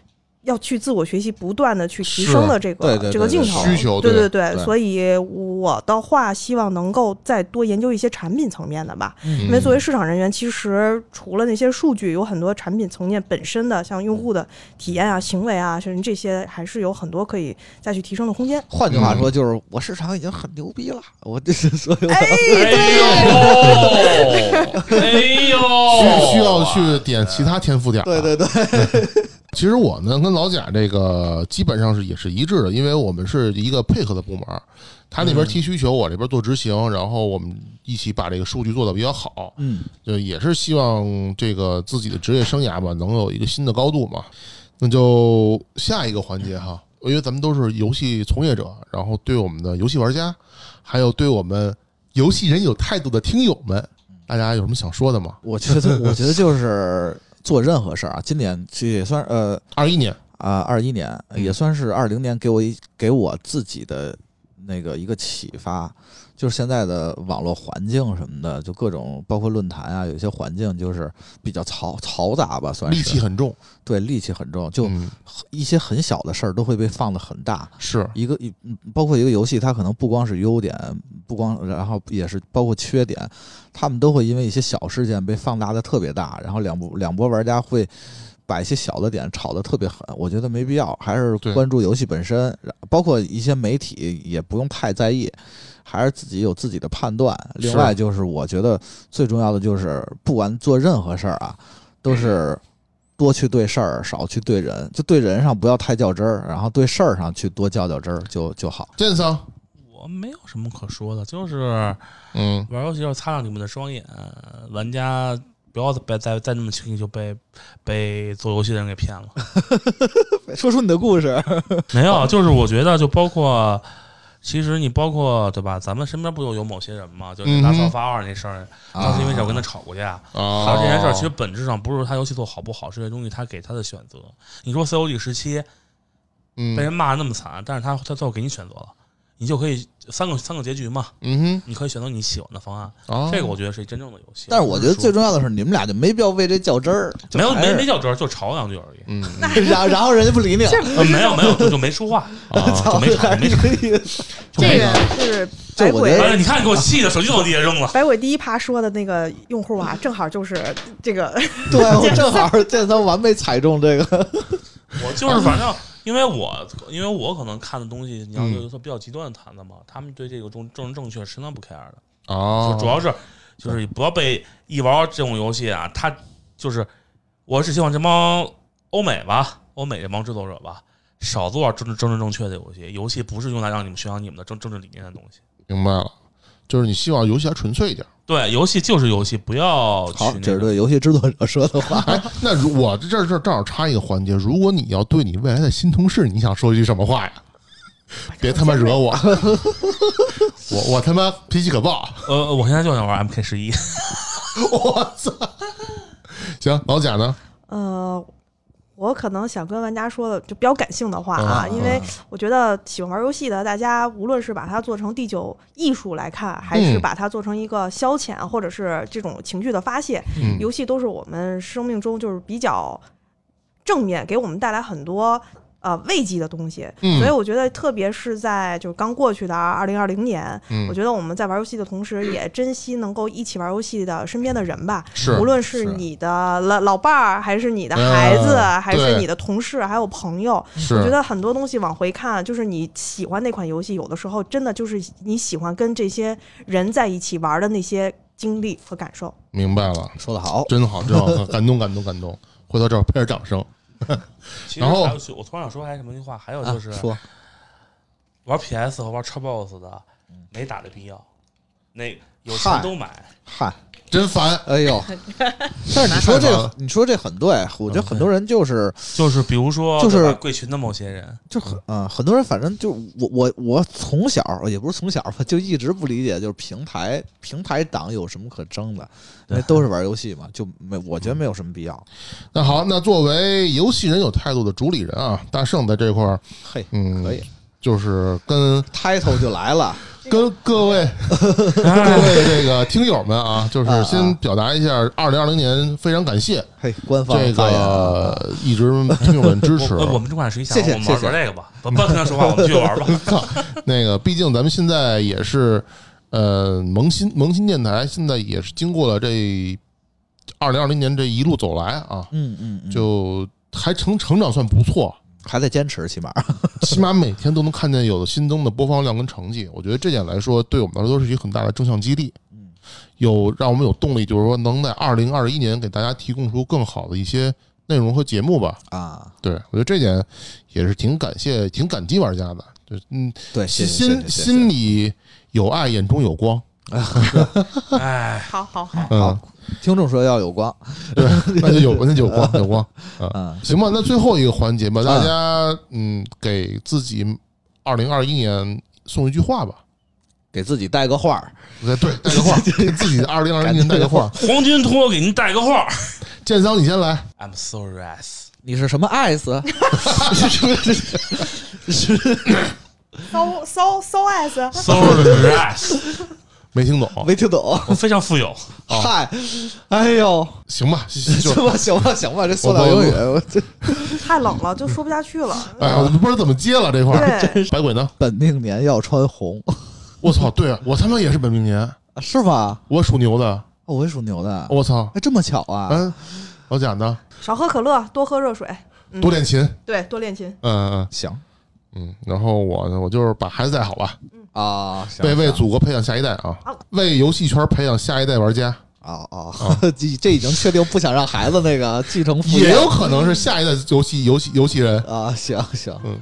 S2: 要去自我学习，不断的去提升的这个
S3: 对对对对
S2: 这个镜头
S1: 需求
S2: 对
S1: 对
S2: 对
S3: 对
S2: 所以我的话希望能够再多研究一些产品层面的吧，
S3: 嗯。
S2: 因为作为市场人员，其实除了那些数据，有很多产品层面本身的，像用户的体验啊、行为啊，甚至这些，还是有很多可以再去提升的空间。
S3: 换句话说，就是我市场已经很牛逼了，我这 是 所以我
S4: 哎呦，哎呦，
S1: 需需要去点其他天赋点。
S3: 对对对，
S1: 其实我呢跟老贾这个基本上是也是一致的，因为我们是一个配合的部门，他那边提需求，我这边做执行，然后我们一起把这个数据做得比较好，
S3: 嗯，
S1: 就也是希望这个自己的职业生涯吧能有一个新的高度嘛。那就下一个环节哈，因为咱们都是游戏从业者，然后对我们的游戏玩家，还有对我们游戏人有态度的听友们，大家有什么想说的吗？
S3: 我觉得我觉得就是做任何事儿啊，今年这也算呃
S1: 二一年，
S3: 啊二一年
S1: 嗯。
S3: 也算是二零年给我一给我自己的那个一个启发，就是现在的网络环境什么的，就各种包括论坛啊，有些环境就是比较嘈嘈杂吧，算是
S1: 戾气很重，
S3: 对戾气很重，就
S1: 嗯
S3: 一些很小的事儿都会被放得很大。
S1: 是
S3: 一个一嗯包括一个游戏，它可能不光是优点，不光然后也是包括缺点，他们都会因为一些小事件被放大的特别大，然后两波两波玩家会把一些小的点炒得特别狠，我觉得没必要，还是关注游戏本身，然包括一些媒体也不用太在意，还是自己有自己的判断。另外就是我觉得最重要的就是，不管做任何事儿啊，都是。多去对事儿，少去对人，就对人上不要太较真儿，然后对事儿上去多较较真儿就就好。
S1: 剑桑，
S4: 我没有什么可说的，就是
S1: 嗯，
S4: 玩游戏要擦亮你们的双眼，玩家不要再再再那么轻易就被被做游戏的人给骗了。
S3: 说出你的故事。
S4: 没有，就是我觉得，就包括，其实你包括对吧？咱们身边不就有某些人嘛，就是
S1: 嗯哼
S4: 拉萨发二那事儿，当时因为我跟他吵过架。还
S1: 啊
S4: 有这件事儿，其实本质上不是他游戏做好不好，是这东西他给他的选择。你说 COD 时期
S1: 嗯
S4: 被人骂得那么惨，但是他他最后给你选择了，你就可以三个三个结局嘛，
S1: 嗯
S4: 你可以选择你喜欢的方案。
S1: 哼，啊，
S4: 这个我觉得是真正的游戏。
S3: 但是我觉得最
S4: 重
S3: 重要的是，你们俩就没必要为这较真儿，
S4: 没有没没较真儿，就吵两句而已。
S1: 嗯
S3: 然 然后人家不理你，
S4: 呃，没有没有，就就没说话，
S1: 啊，
S4: 就没吵，没吵。
S2: 这。个是百鬼
S3: 这我觉得，
S4: 你看给我气的，手机都往地下扔了。
S2: 百鬼第一趴说的那个用户啊，正好就是这个
S3: 对我正好这他完美踩中这个。
S4: 我就是反正，因为我因为我可能看的东西，你要
S1: 嗯
S4: 有说比较极端的谈的嘛，他们对这个政政治正确是相当不 care 的，
S1: 啊，
S4: 就主要是就是不要被一玩这种游戏啊，他就是我只希望这帮欧美吧，欧美这帮制作者吧，少做政治政治正确的游戏，游戏不是用来让你们宣扬你们的政政治理念的东西。
S1: 明白了，就是你希望游戏还纯粹一点。
S4: 对，游戏就是游戏，不要去
S3: 好，
S4: 那个
S3: 这是对游戏制作者说的话。
S1: 哎，那如我这这这正好插一个环节，如果你要对你未来的新同事，你想说一句什么话呀？别他妈惹我，我我他妈脾气可爆，
S4: 呃，我现在就想玩 MK 十一。
S1: 我操！行，老贾呢？
S2: 呃，我可能想跟玩家说的就比较感性的话啊，
S1: 嗯
S2: 因为我觉得喜欢玩游戏的大家，无论是把它做成第九艺术来看，还是
S1: 嗯
S2: 把它做成一个消遣，或者是这种情绪的发泄，
S1: 嗯
S2: 游戏都是我们生命中就是比较正面，给我们带来很多。呃，慰藉的东西，
S1: 嗯。
S2: 所以我觉得，特别是在就是刚过去的二零二零年，
S1: 嗯。
S2: 我觉得我们在玩游戏的同时，也珍惜能够一起玩游戏的身边的人吧。
S1: 是。
S2: 无论是
S1: 是。
S2: 你的老老伴儿，还是你的孩子，还是你的同事，还有朋友，
S1: 是，
S2: 我觉得很多东西往回看，就是你喜欢那款游戏，有的时候真的就是你喜欢跟这些人在一起玩的那些经历和感受。
S1: 明白了，
S3: 说得好，
S1: 真好，真好，感动，感动，感动。回头这儿拍点掌声。
S4: 其实
S1: 然后
S4: 还有我突然想说还有什么一句话，还有
S3: 啊
S4: 就是、
S3: 说。
S4: 玩 PS 和玩 Xbox 的没打的必要，那有钱都买。
S3: 嗨，
S1: 真烦，
S3: 哎呦，但是你说这你说这很对，我觉得很多人就是
S4: 就是比如说，
S3: 就是
S4: 贵群的某些人，
S3: 就很嗯，很多人反正就我我我从小也不是从小吧，就一直不理解，就是平台平台党有什么可争的？因为都是玩游戏嘛，就没我觉得没有什么必要。
S1: 那好，那作为游戏人有态度的主理人啊，大圣在这块儿，
S3: 嘿，
S1: 嗯，
S3: 可以
S1: 就是跟
S3: ，title 就来了，
S1: 跟各位各位这个听友们啊，就是
S3: 啊
S1: 先表达一下，二零二零年非常感谢
S3: 嘿，官方
S1: 这
S3: 发言啊
S1: 个一直听友们支持。
S4: 我我们这款实一下，
S3: 谢谢
S4: 我们玩
S3: 谢谢
S4: 玩这个吧，不不要听他说话，我们继续玩吧。
S1: 靠，那个毕竟咱们现在也是呃萌新萌新电台，现在也是经过了这二零二零年这一路走来啊，
S3: 嗯嗯，嗯
S1: 就还成成长算不错，
S3: 还在坚持，起码
S1: 起码每天都能看见有的新增的播放量跟成绩，我觉得这点来说，对我们来说都是一个很大的正向激励。
S3: 嗯，
S1: 有让我们有动力，就是说能在二零二一年给大家提供出更好的一些内容和节目吧。
S3: 啊，
S1: 对我觉得这点也是挺感谢、挺感激玩家的。对，嗯，
S3: 对，谢
S1: 心心心里有爱，眼中有光。
S4: 哎，
S2: 好好好，
S1: 嗯，
S3: 听众说要有光，
S1: 对，那就有，那就有光，有光。
S3: 啊，
S1: 行吧，那最后一个环节吧，大家嗯，给自己二零二一年送一句话吧。
S3: 给自己带个话儿，
S1: 对对，带个话，给自己的二零二一年带个话。
S4: 黄金托给您带个话
S1: 建桑，你先来。
S4: ，I'm so rest。
S3: 你是什么 ice？so
S2: so so s
S4: So rest，
S1: 没听懂，
S3: 没听懂。
S4: 我非常富有。
S3: 嗨，哎呦，
S1: 行吧，就
S3: 行吧，行吧，行吧，这塑料英语，我这
S2: 太冷了，就说不下去了。
S1: 哎呀，我都不知道怎么接了这块儿。
S2: 对，
S1: 百鬼呢？
S3: 本命年要穿红，
S1: 我操，对啊，我他妈也是本命年，
S3: 是吧？
S1: 我属牛的。
S3: 哦我也属牛的，
S1: 我操，
S3: 哎，这么巧啊！
S1: 嗯，老贾呢？
S2: 少喝可乐，多喝热水。嗯
S1: 多练琴。
S2: 对，多练琴。
S1: 嗯嗯
S3: 行
S1: 嗯。然后我呢，我就是把孩子带好吧，
S3: 啊，行
S1: 为为祖国培养下一代啊，为游戏圈培养下一代玩家，
S3: 哦哦，这这已经确定不想让孩子那个继承父业
S1: 也有可能是下一代游戏游戏游戏人。
S3: 啊，行行，嗯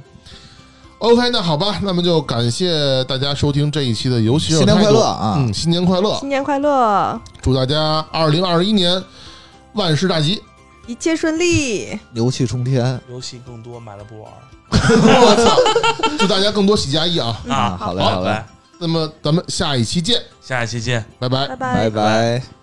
S1: OK，那好吧，那么就感谢大家收听这一期的游戏
S3: 新年快乐啊
S1: 嗯，新年快乐，
S2: 新年快乐，
S1: 祝大家二零二一年万事大吉。
S2: 一切顺利。
S3: 牛气冲天
S4: 游戏更多，买了不玩
S1: 我操！祝大家更多喜加一啊！
S3: 啊！好嘞，好嘞，
S4: 来，
S1: 那么咱们下一期见，
S4: 下一期见。
S1: 拜拜
S2: 拜。
S3: 拜拜。